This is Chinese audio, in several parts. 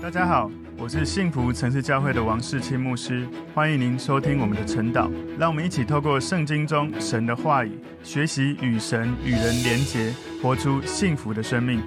大家好，我是幸福城市教会的王世清牧师，欢迎您收听我们的晨祷。让我们一起透过圣经中神的话语，学习与神与人连结，活出幸福的生命。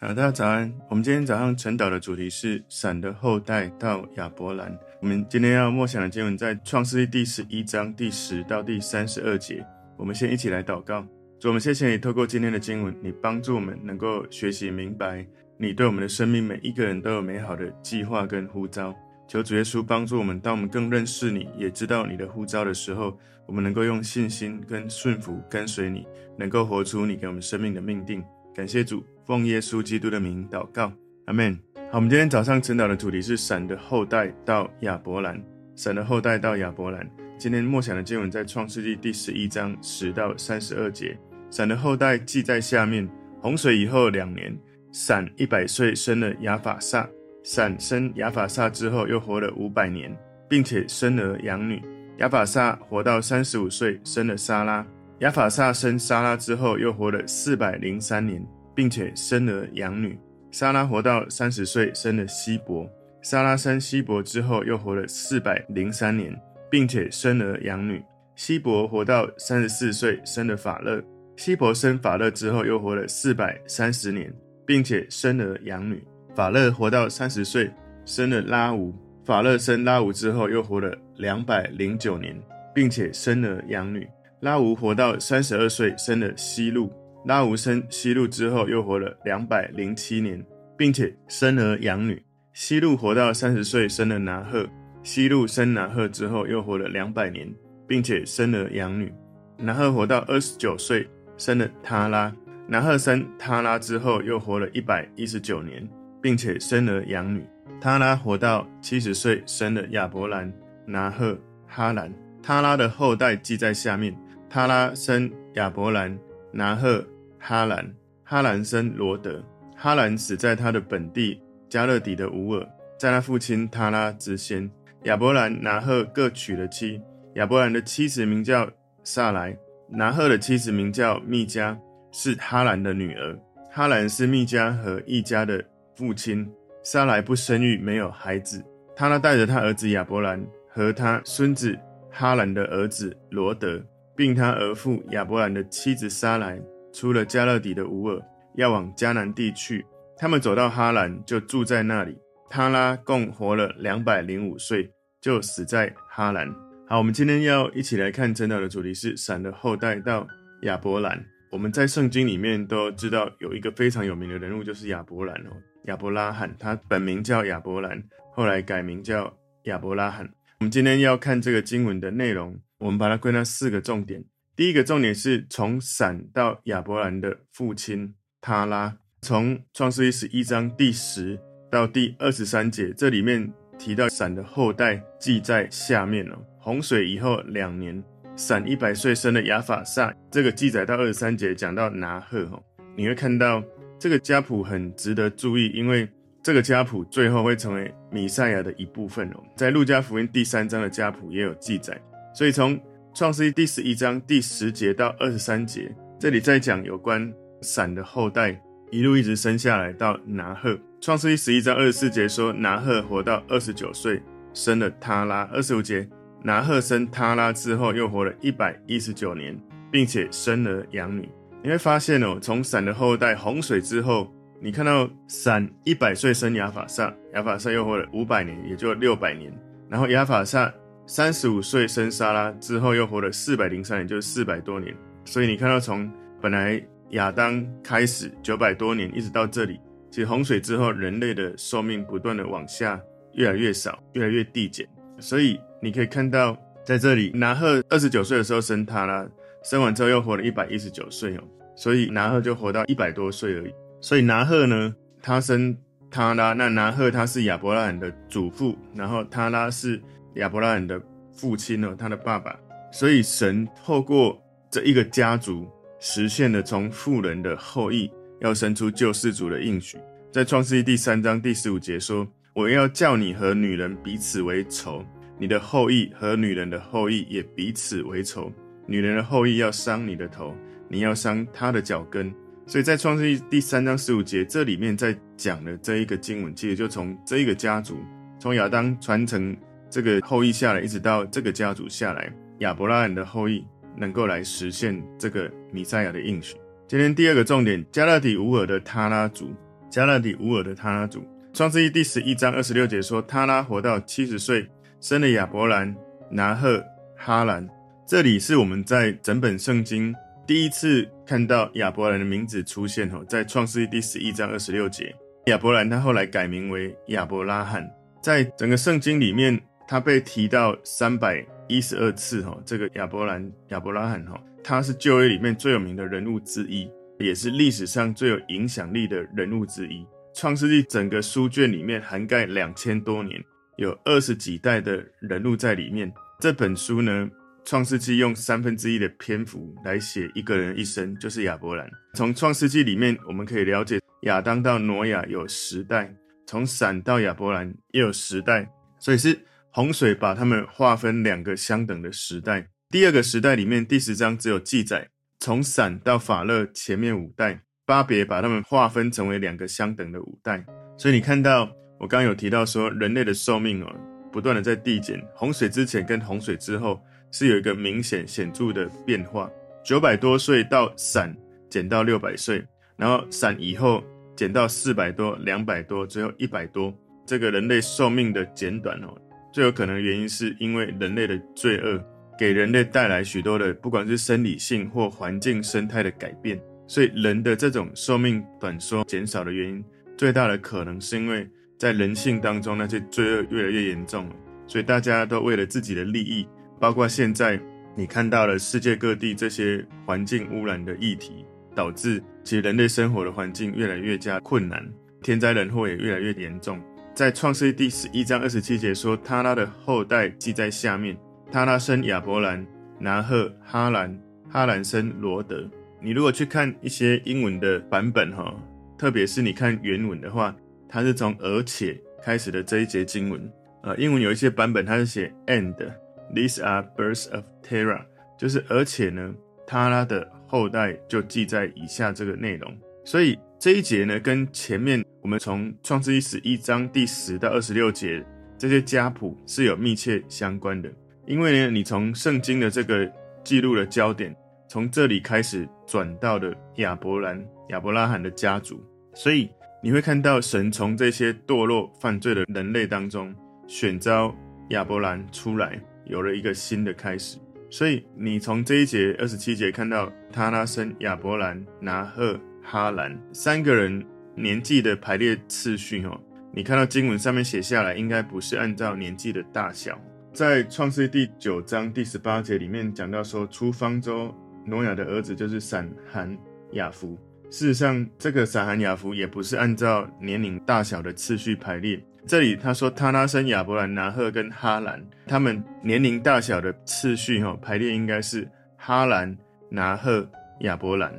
好，大家早安。我们今天早上晨祷的主题是闪的后代到亚伯兰。我们今天要默想的经文在创世记第十一章第十到第三十二节。我们先一起来祷告。主，我们谢谢你透过今天的经文，你帮助我们能够学习明白。你对我们的生命，每一个人都有美好的计划跟呼召。求主耶稣帮助我们，当我们更认识你，也知道你的呼召的时候，我们能够用信心跟顺服跟随你，能够活出你给我们生命的命定。感谢主，奉耶稣基督的名祷告，阿门。好，我们今天早上晨祷的主题是闪的后代到亚伯兰，闪的后代到亚伯兰。今天默想的经文在创世纪第十一章十到三十二节。闪的后代记在下面：洪水以后两年。闪一百岁生了亚法萨，闪生亚法萨之后又活了五百年，并且生儿养女。亚法萨活到三十五岁，生了撒拉。亚法萨生撒拉之后又活了四百零三年，并且生儿养女。撒拉活到三十岁，生了希伯。撒拉生希伯之后又活了四百零三年，并且生儿养女。希伯活到三十四岁，生了法勒。希伯生法勒之后又活了四百三十年。并且生儿养女，法勒活到三十岁，生了拉吾。法勒生拉吾之后，又活了两百零九年，并且生儿养女。拉吾活到三十二岁，生了西路。拉吾生西路之后，又活了两百零七年，并且生儿养女。西路活到三十岁，生了拿赫。西路生拿赫之后，又活了两百年，并且生儿养女。拿赫活到二十九岁，生了他拉。拿鹤生他拉之后，又活了一百一十九年，并且生儿养女。他拉活到七十岁，生了亚伯兰、拿鹤、哈兰。他拉的后代记在下面：他拉生亚伯兰、拿鹤、哈兰。哈兰生罗德。哈兰死在他的本地加勒底的乌尔，在他父亲他拉之先。亚伯兰、拿鹤各娶了妻。亚伯兰的妻子名叫撒莱，拿鹤的妻子名叫密迦。是哈兰的女儿，哈兰是密迦和易家的父亲。撒莱不生育，没有孩子。他拉带着他儿子亚伯兰和他孙子哈兰的儿子罗德，并他儿父亚伯兰的妻子撒莱，出了加勒底的乌尔，要往迦南地去。他们走到哈兰，就住在那里。他拉共活了两百零五岁，就死在哈兰。好，我们今天要一起来看晨祷的主题是闪的后代到亚伯兰。我们在圣经里面都知道有一个非常有名的人物，就是亚伯兰哦，亚伯拉罕，他本名叫亚伯兰，后来改名叫亚伯拉罕。我们今天要看这个经文的内容，我们把它归纳四个重点。第一个重点是从闪到亚伯兰的父亲他拉，从创世记十一章第十到第二十三节，这里面提到闪的后代记在下面哦，洪水以后两年。闪一百岁生的亚法萨，这个记载到二十三节讲到拿鹤哈，你会看到这个家谱很值得注意，因为这个家谱最后会成为弥赛亚的一部分哦。在路加福音第三章的家谱也有记载，所以从创世记第十一章第十节到二十三节，这里在讲有关闪的后代一路一直生下来到拿鹤。创世记十一章二十四节说拿鹤活到二十九岁，生了他拉。二十五节。拿鹤生他拉之后，又活了一百一十九年，并且生儿养女。你会发现哦，从闪的后代洪水之后，你看到闪一百岁生亚法萨，亚法萨又活了五百年，也就六百年。然后亚法萨三十五岁生沙拉之后，又活了四百零三年，就是四百多年。所以你看到从本来亚当开始九百多年，一直到这里，其实洪水之后，人类的寿命不断的往下越来越少，越来越递减。所以。你可以看到，在这里，拿鹤二十九岁的时候生他拉，生完之后又活了一百一十九岁哦，所以拿鹤就活到一百多岁而已。所以拿鹤呢，他生他拉，那拿鹤他是亚伯拉罕的祖父，然后他拉是亚伯拉罕的父亲哦，他的爸爸。所以神透过这一个家族，实现了从富人的后裔要生出救世主的应许。在创世记第三章第十五节说：“我要叫你和女人彼此为仇。”你的后裔和女人的后裔也彼此为仇，女人的后裔要伤你的头，你要伤她的脚跟。所以在创世记第三章十五节，这里面在讲的这一个经文，其实就从这一个家族，从亚当传承这个后裔下来，一直到这个家族下来，亚伯拉罕的后裔能够来实现这个弥赛亚的应许。今天第二个重点，加勒底乌尔的他拉族，加勒底乌尔的他拉族，创世记第十一章二十六节说，他拉活到七十岁，生了亚伯兰、拿鹤、哈兰。这里是我们在整本圣经第一次看到亚伯兰的名字出现哦，在创世记第十一章二十六节，亚伯兰他后来改名为亚伯拉罕，在整个圣经里面，他被提到三百一十二次哈，这个亚伯兰亚伯拉罕哈。他是旧约里面最有名的人物之一，也是历史上最有影响力的人物之一。创世纪整个书卷里面涵盖两千多年，有二十几代的人物在里面。这本书呢，创世纪用三分之一的篇幅来写一个人一生，就是亚伯兰。从创世纪里面，我们可以了解亚当到挪亚有十代，从闪到亚伯兰也有十代，所以是洪水把他们划分两个相等的时代。第二个时代里面，第十章只有记载从闪到法勒前面五代，巴别把他们划分成为两个相等的五代。所以你看到我刚刚有提到说，人类的寿命哦，不断的在递减。洪水之前跟洪水之后是有一个明显显著的变化。九百多岁到闪减到六百岁，然后闪以后减到四百多、两百多，最后一百多。这个人类寿命的减短哦，最有可能的原因是因为人类的罪恶。给人类带来许多的，不管是生理性或环境生态的改变，所以人的这种寿命短缩减少的原因，最大的可能是因为在人性当中那些罪恶越来越严重了，所以大家都为了自己的利益，包括现在你看到了世界各地这些环境污染的议题，导致其实人类生活的环境越来越加困难，天灾人祸也越来越严重。在创世第十一章二十七节说，他拉的后代记在下面。他拉生亚伯兰、拿鹤、哈兰，哈兰生罗德。你如果去看一些英文的版本，哈，特别是你看原文的话，它是从而且开始的这一节经文。呃，英文有一些版本它是写 and，these are births of Terah，就是而且呢，他拉的后代就记在以下这个内容。所以这一节呢，跟前面我们从创世记十一章第十到二十六节这些家谱是有密切相关的。因为呢，你从圣经的这个记录的焦点，从这里开始转到了亚伯兰、亚伯拉罕的家族，所以你会看到神从这些堕落犯罪的人类当中选召亚伯兰出来，有了一个新的开始。所以你从这一节二十七节看到他拉生亚伯兰、拿鹤、哈兰三个人年纪的排列次序哦，你看到经文上面写下来，应该不是按照年纪的大小。在创世第九章第十八节里面讲到说，出方舟挪亚的儿子就是闪、含、雅弗。事实上，这个闪、含、雅福也不是按照年龄大小的次序排列。这里他说，他拉生亚伯兰、拿鹤跟哈兰，他们年龄大小的次序哈排列应该是哈兰、拿鹤、亚伯兰。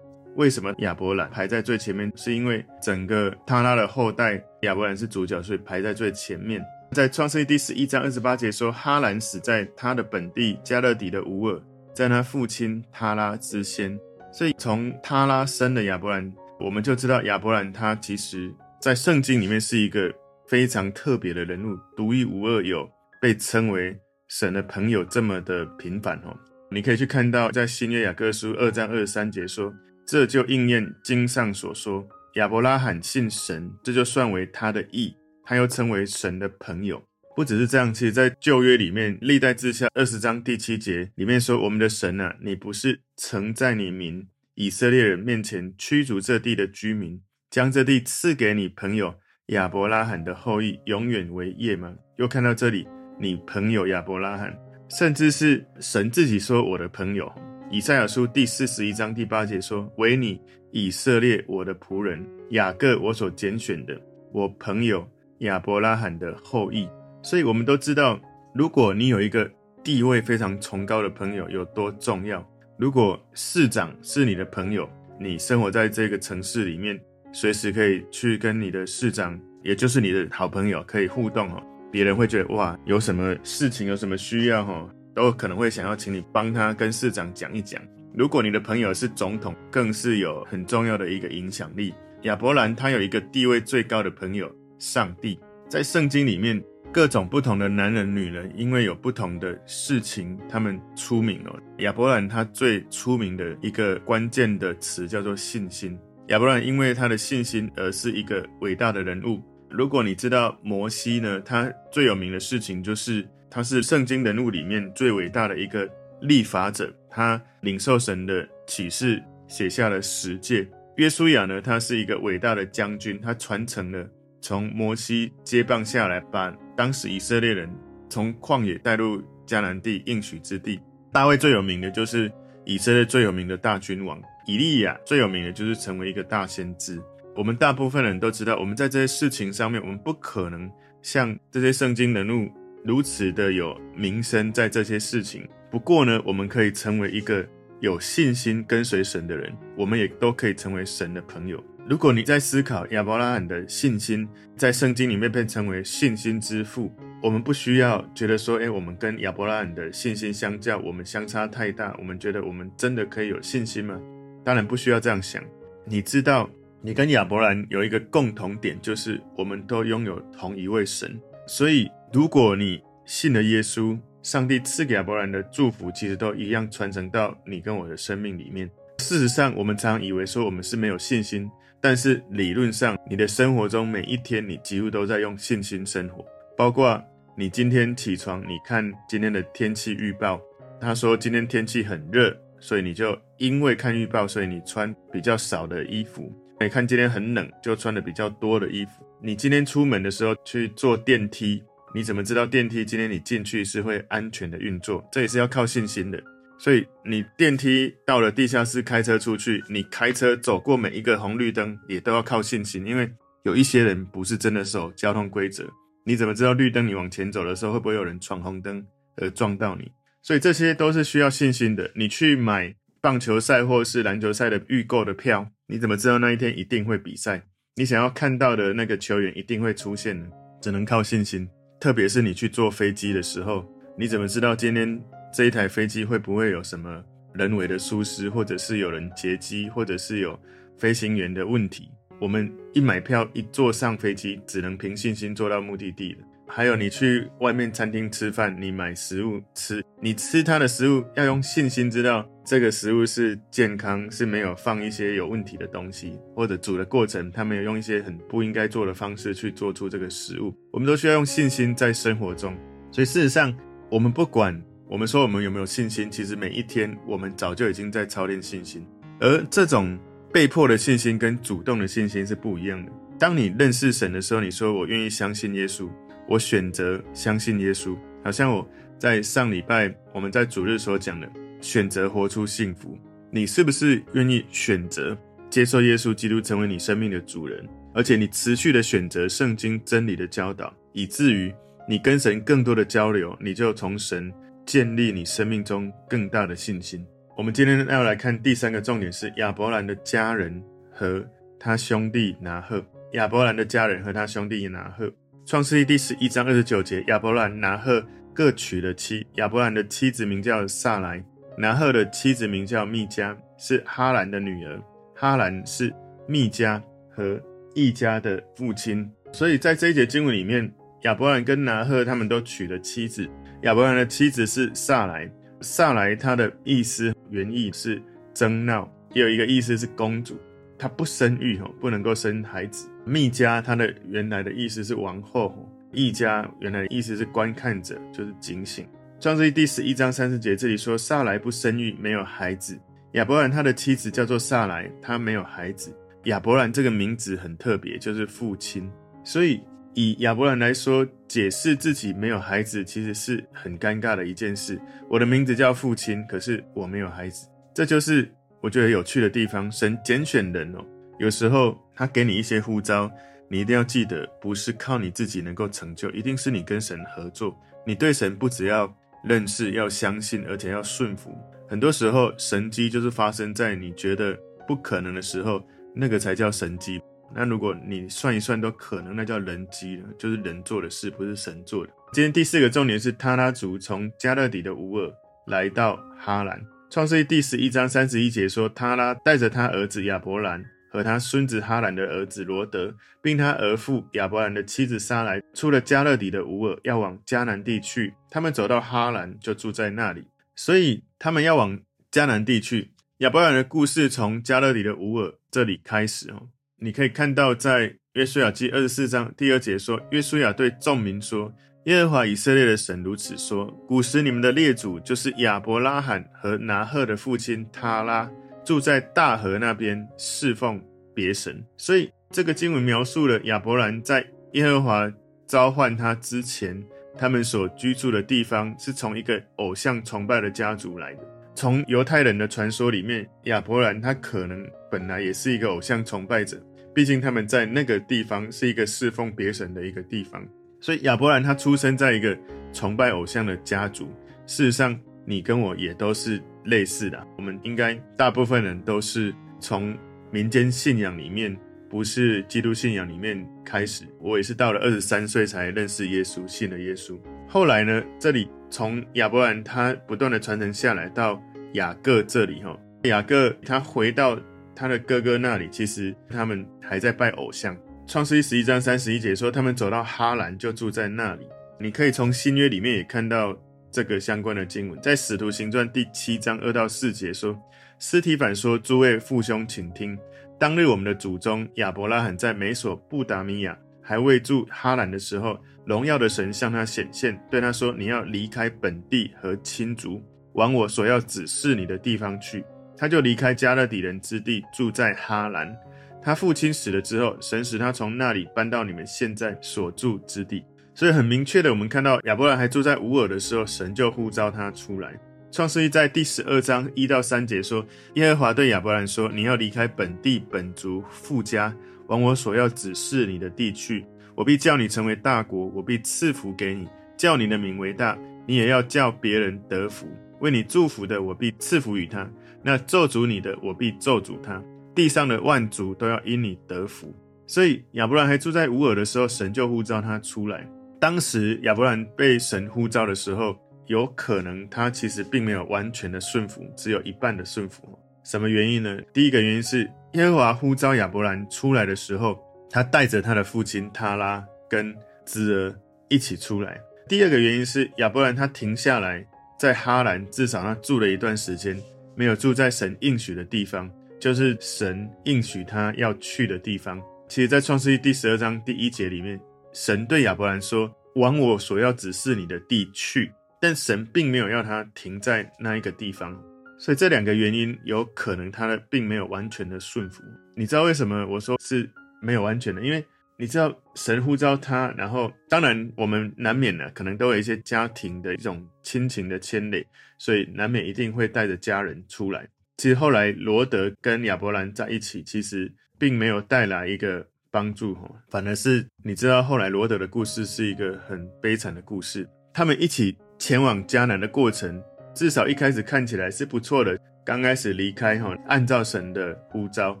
为什么亚伯兰排在最前面？是因为整个他拉的后代亚伯兰是主角，所以排在最前面。在创世记第十一章二十八节说，哈兰死在他的本地加勒底的乌尔，在他父亲他拉之先。所以从他拉生的亚伯兰，我们就知道亚伯兰他其实在圣经里面是一个非常特别的人物，独一无二，有被称为神的朋友这么的频繁哦。你可以去看到在新约雅各书二章二十三节说，这就应验经上所说，亚伯拉罕信神，这就算为他的义。他又称为神的朋友，不只是这样。其实，在旧约里面，历代志下二十章第七节里面说：“我们的神啊，你不是曾在你民以色列人面前驱逐这地的居民，将这地赐给你朋友亚伯拉罕的后裔，永远为业吗？”又看到这里，你朋友亚伯拉罕，甚至是神自己说：“我的朋友。”以赛亚书第四十一章第八节说：“唯你以色列，我的仆人雅各，我所拣选的，我朋友。”亚伯拉罕的后裔，所以我们都知道，如果你有一个地位非常崇高的朋友有多重要。如果市长是你的朋友，你生活在这个城市里面，随时可以去跟你的市长，也就是你的好朋友，可以互动哦。别人会觉得哇，有什么事情，有什么需要哈，都可能会想要请你帮他跟市长讲一讲。如果你的朋友是总统，更是有很重要的一个影响力。亚伯兰他有一个地位最高的朋友，上帝。在圣经里面，各种不同的男人、女人，因为有不同的事情，他们出名了。亚伯兰他最出名的一个关键的词叫做信心。亚伯兰因为他的信心而是一个伟大的人物。如果你知道摩西呢，他最有名的事情就是他是圣经人物里面最伟大的一个立法者，他领受神的启示，写下了十诫。约书亚呢，他是一个伟大的将军，他传承了。从摩西接棒下来，把当时以色列人从旷野带入迦南地应许之地。大卫最有名的就是以色列最有名的大君王，以利亚最有名的就是成为一个大先知。我们大部分人都知道，我们在这些事情上面，我们不可能像这些圣经人物如此的有名声在这些事情。不过呢，我们可以成为一个有信心跟随神的人，我们也都可以成为神的朋友。如果你在思考亚伯拉罕的信心，在圣经里面被称为信心之父，我们不需要觉得说，诶，我们跟亚伯拉罕的信心相较，我们相差太大。我们觉得我们真的可以有信心吗？当然不需要这样想。你知道，你跟亚伯兰有一个共同点，就是我们都拥有同一位神。所以，如果你信了耶稣，上帝赐给亚伯兰的祝福，其实都一样传承到你跟我的生命里面。事实上，我们常以为说我们是没有信心。但是理论上，你的生活中每一天，你几乎都在用信心生活。包括你今天起床，你看今天的天气预报，他说今天天气很热，所以你就因为看预报，所以你穿比较少的衣服。你看今天很冷，就穿的比较多的衣服。你今天出门的时候去坐电梯，你怎么知道电梯今天你进去是会安全的运作？这也是要靠信心的。所以你电梯到了地下室，开车出去，你开车走过每一个红绿灯，也都要靠信心，因为有一些人不是真的守交通规则。你怎么知道绿灯你往前走的时候会不会有人闯红灯而撞到你？所以这些都是需要信心的。你去买棒球赛或是篮球赛的预购的票，你怎么知道那一天一定会比赛？你想要看到的那个球员一定会出现呢？只能靠信心。特别是你去坐飞机的时候，你怎么知道今天？这一台飞机会不会有什么人为的疏失，或者是有人劫机，或者是有飞行员的问题？我们一买票一坐上飞机，只能凭信心坐到目的地了。还有，你去外面餐厅吃饭，你买食物吃，你吃它的食物要用信心，知道这个食物是健康，是没有放一些有问题的东西，或者煮的过程他没有用一些很不应该做的方式去做出这个食物。我们都需要用信心在生活中。所以事实上，我们不管。我们说我们有没有信心？其实每一天我们早就已经在操练信心，而这种被迫的信心跟主动的信心是不一样的。当你认识神的时候，你说我愿意相信耶稣，我选择相信耶稣。好像我在上礼拜我们在主日所讲的，选择活出幸福。你是不是愿意选择接受耶稣基督成为你生命的主人？而且你持续的选择圣经真理的教导，以至于你跟神更多的交流，你就从神。建立你生命中更大的信心。我们今天要来看第三个重点是亚伯兰的家人和他兄弟拿鹤。亚伯兰的家人和他兄弟拿鹤。创世记第十一章二十九节，亚伯兰拿鹤各娶了妻。亚伯兰的妻子名叫撒莱，拿鹤的妻子名叫密迦，是哈兰的女儿。哈兰是密迦和易家的父亲。所以在这一节经文里面，亚伯兰跟拿鹤他们都娶了妻子。亚伯兰的妻子是撒莱，撒莱她的意思原意是争闹，也有一个意思是公主，她不生育吼，不能够生孩子。密迦她的原来的意思是王后，易家原来的意思是观看者，就是警醒。创世记第十一章三十节这里说，撒莱不生育，没有孩子。亚伯兰他的妻子叫做撒莱，他没有孩子。亚伯兰这个名字很特别，就是父亲，所以。以亚伯兰来说，解释自己没有孩子，其实是很尴尬的一件事。我的名字叫父亲，可是我没有孩子，这就是我觉得有趣的地方。神拣选人哦，有时候他给你一些呼召，你一定要记得，不是靠你自己能够成就，一定是你跟神合作。你对神不只要认识，要相信，而且要顺服。很多时候，神迹就是发生在你觉得不可能的时候，那个才叫神迹。那如果你算一算都可能，那叫人机了，就是人做的事，不是神做的。今天第四个重点是，他拉族从加勒底的乌尔来到哈兰。创世记第十一章三十一节说，他拉带着他儿子亚伯兰和他孙子哈兰的儿子罗德，并他儿父亚伯兰的妻子撒莱，出了加勒底的乌尔，要往迦南地去。他们走到哈兰，就住在那里。所以他们要往迦南地去。亚伯兰的故事从加勒底的乌尔这里开始哦。你可以看到，在约书亚记二十四章第二节说，约书亚对众民说。耶和华以色列的神如此说：古时你们的列祖就是亚伯拉罕和拿鹤的父亲他拉，住在大河那边侍奉别神。所以这个经文描述了亚伯兰在耶和华召唤他之前，他们所居住的地方是从一个偶像崇拜的家族来的。从犹太人的传说里面，亚伯兰他可能本来也是一个偶像崇拜者，毕竟他们在那个地方是一个侍奉别神的一个地方。所以亚伯兰他出生在一个崇拜偶像的家族。事实上，你跟我也都是类似的。我们应该大部分人都是从民间信仰里面，不是基督信仰里面开始。我也是到了二十三岁才认识耶稣，信了耶稣。后来呢，这里从亚伯兰他不断的传承下来到雅各这里哈，雅各他回到他的哥哥那里，其实他们还在拜偶像。创世记十一章三十一节说，他们走到哈兰，就住在那里。你可以从新约里面也看到这个相关的经文，在使徒行传第七章二到四节说，斯提反说：“诸位父兄，请听，当日我们的祖宗亚伯拉罕在美索不达米亚还未住哈兰的时候，荣耀的神向他显现，对他说：你要离开本地和亲族，往我所要指示你的地方去。他就离开迦勒底人之地，住在哈兰。”他父亲死了之后，神使他从那里搬到你们现在所住之地。所以很明确的，我们看到亚伯兰还住在乌尔的时候，神就呼召他出来。创世记在第十二章一到三节说：耶和华对亚伯兰说：“你要离开本地本族父家，往我所要指示你的地去。我必叫你成为大国，我必赐福给你，叫你的名为大。你也要叫别人得福。为你祝福的，我必赐福与他；那咒诅你的，我必咒诅他。”地上的万族都要因你得福，所以亚伯兰还住在乌尔的时候，神就呼召他出来。当时亚伯兰被神呼召的时候，有可能他其实并没有完全的顺服，只有一半的顺服。什么原因呢？第一个原因是耶和华呼召亚伯兰出来的时候，他带着他的父亲塔拉跟侄儿一起出来。第二个原因是亚伯兰他停下来在哈兰，至少他住了一段时间，没有住在神应许的地方。就是神应许他要去的地方。其实，在创世记第十二章第一节里面，神对亚伯兰说：“往我所要指示你的地去。”但神并没有要他停在那一个地方。所以，这两个原因有可能他的并没有完全的顺服。你知道为什么我说是没有完全的？因为你知道神呼召他，然后当然我们难免呢，可能都有一些家庭的一种亲情的牵累，所以难免一定会带着家人出来。其实后来罗德跟亚伯兰在一起，其实并没有带来一个帮助哈，反而是你知道后来罗德的故事是一个很悲惨的故事。他们一起前往迦南的过程，至少一开始看起来是不错的。刚开始离开哈，按照神的呼召，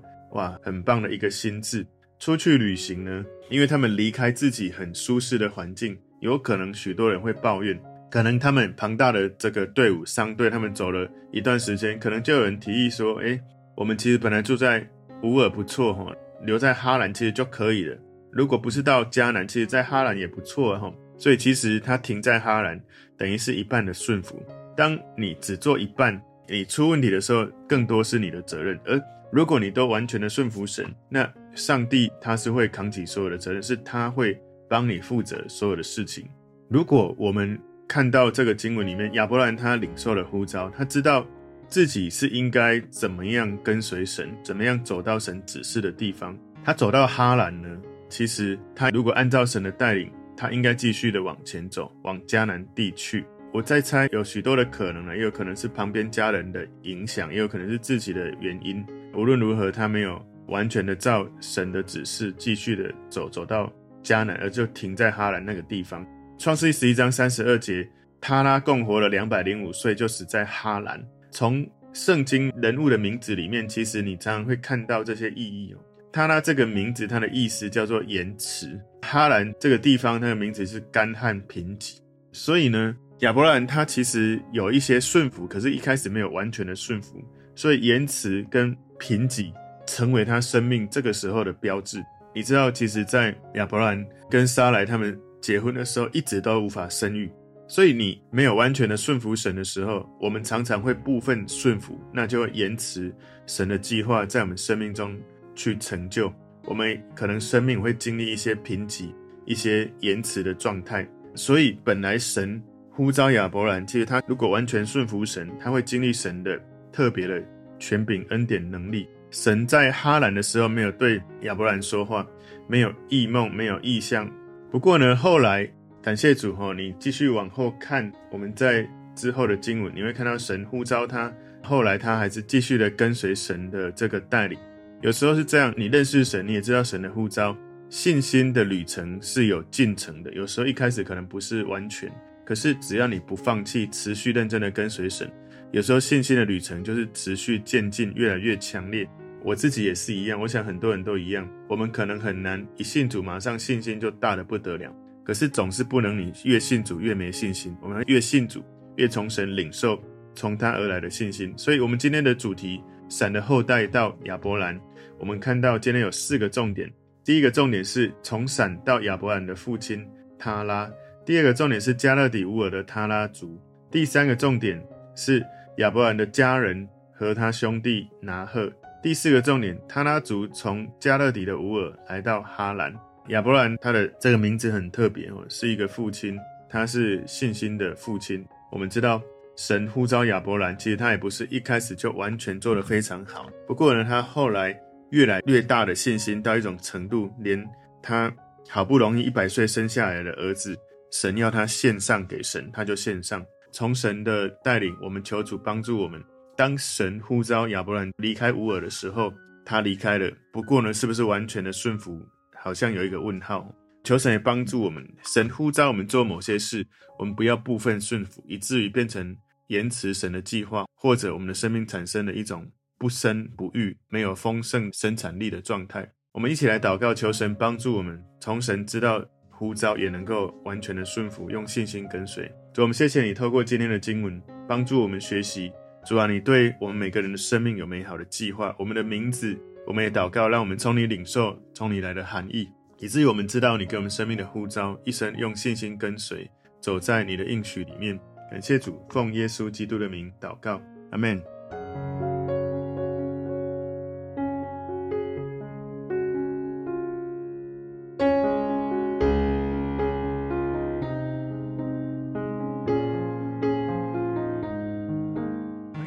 哇，很棒的一个心智。出去旅行呢，因为他们离开自己很舒适的环境，有可能许多人会抱怨。可能他们庞大的这个队伍商队，他们走了一段时间，可能就有人提议说：“诶，我们其实本来住在乌尔不错哈，留在哈兰其实就可以了。如果不是到迦南，其实在哈兰也不错哈。所以其实他停在哈兰，等于是一半的顺服。当你只做一半，你出问题的时候，更多是你的责任。而如果你都完全的顺服神，那上帝他是会扛起所有的责任，是他会帮你负责所有的事情。如果我们看到这个经文里面，亚伯兰他领受了呼召，他知道自己是应该怎么样跟随神，怎么样走到神指示的地方。他走到哈兰呢，其实他如果按照神的带领，他应该继续的往前走，往迦南地去。我在猜，有许多的可能呢，也有可能是旁边家人的影响，也有可能是自己的原因。无论如何，他没有完全的照神的指示继续的走，走到迦南，而就停在哈兰那个地方。创世记十一章三十二节，他拉共活了两百零五岁，就死在哈兰。从圣经人物的名字里面，其实你常常会看到这些意义哦。他拉这个名字，它的意思叫做延迟。哈兰这个地方，它的名字是干旱贫瘠。所以呢，亚伯兰他其实有一些顺服，可是一开始没有完全的顺服，所以言辞跟贫瘠成为他生命这个时候的标志。你知道，其实，在亚伯兰跟撒莱他们结婚的时候，一直都无法生育。所以你没有完全的顺服神的时候，我们常常会部分顺服，那就会延迟神的计划在我们生命中去成就。我们可能生命会经历一些贫瘠、一些延迟的状态。所以本来神呼召亚伯兰，其实他如果完全顺服神，他会经历神的特别的权柄、恩典、能力。神在哈兰的时候没有对亚伯兰说话，没有异梦，没有异象。不过呢，后来。感谢主哈，你继续往后看，我们在之后的经文，你会看到神呼召他，后来他还是继续的跟随神的这个带领。有时候是这样，你认识神，你也知道神的呼召，信心的旅程是有进程的。有时候一开始可能不是完全，可是只要你不放弃，持续认真的跟随神，有时候信心的旅程就是持续渐进，越来越强烈。我自己也是一样，我想很多人都一样，我们可能很难一信主，马上信心就大得不得了。可是总是不能，你越信主越没信心。我们越信主，越从神领受从他而来的信心。所以，我们今天的主题“闪的后代到亚伯兰”，我们看到今天有四个重点。第一个重点是从闪到亚伯兰的父亲他拉；第二个重点是加勒底乌尔的他拉族；第三个重点是亚伯兰的家人和他兄弟拿鹤；第四个重点，他拉族从加勒底的乌尔来到哈兰。亚伯兰他的这个名字很特别哦，是一个父亲，他是信心的父亲。我们知道神呼召亚伯兰，其实他也不是一开始就完全做得非常好。不过呢，他后来越来越大的信心到一种程度，连他好不容易一百岁生下来的儿子，神要他献上给神，他就献上。从神的带领，我们求主帮助我们。当神呼召亚伯兰离开乌尔的时候，他离开了。不过呢，是不是完全的顺服？好像有一个问号，求神也帮助我们。神呼召我们做某些事，我们不要部分顺服，以至于变成延迟神的计划，或者我们的生命产生了一种不生不育、没有丰盛生产力的状态。我们一起来祷告，求神帮助我们，从神知道呼召，也能够完全的顺服，用信心跟随。主，我们谢谢你，透过今天的经文，帮助我们学习。主啊，你对我们每个人的生命有美好的计划，我们的名字。我们也祷告，让我们从你领受从你来的含义，以至于我们知道你给我们生命的呼召，一生用信心跟随，走在你的应许里面。感谢主，奉耶稣基督的名祷告，阿门。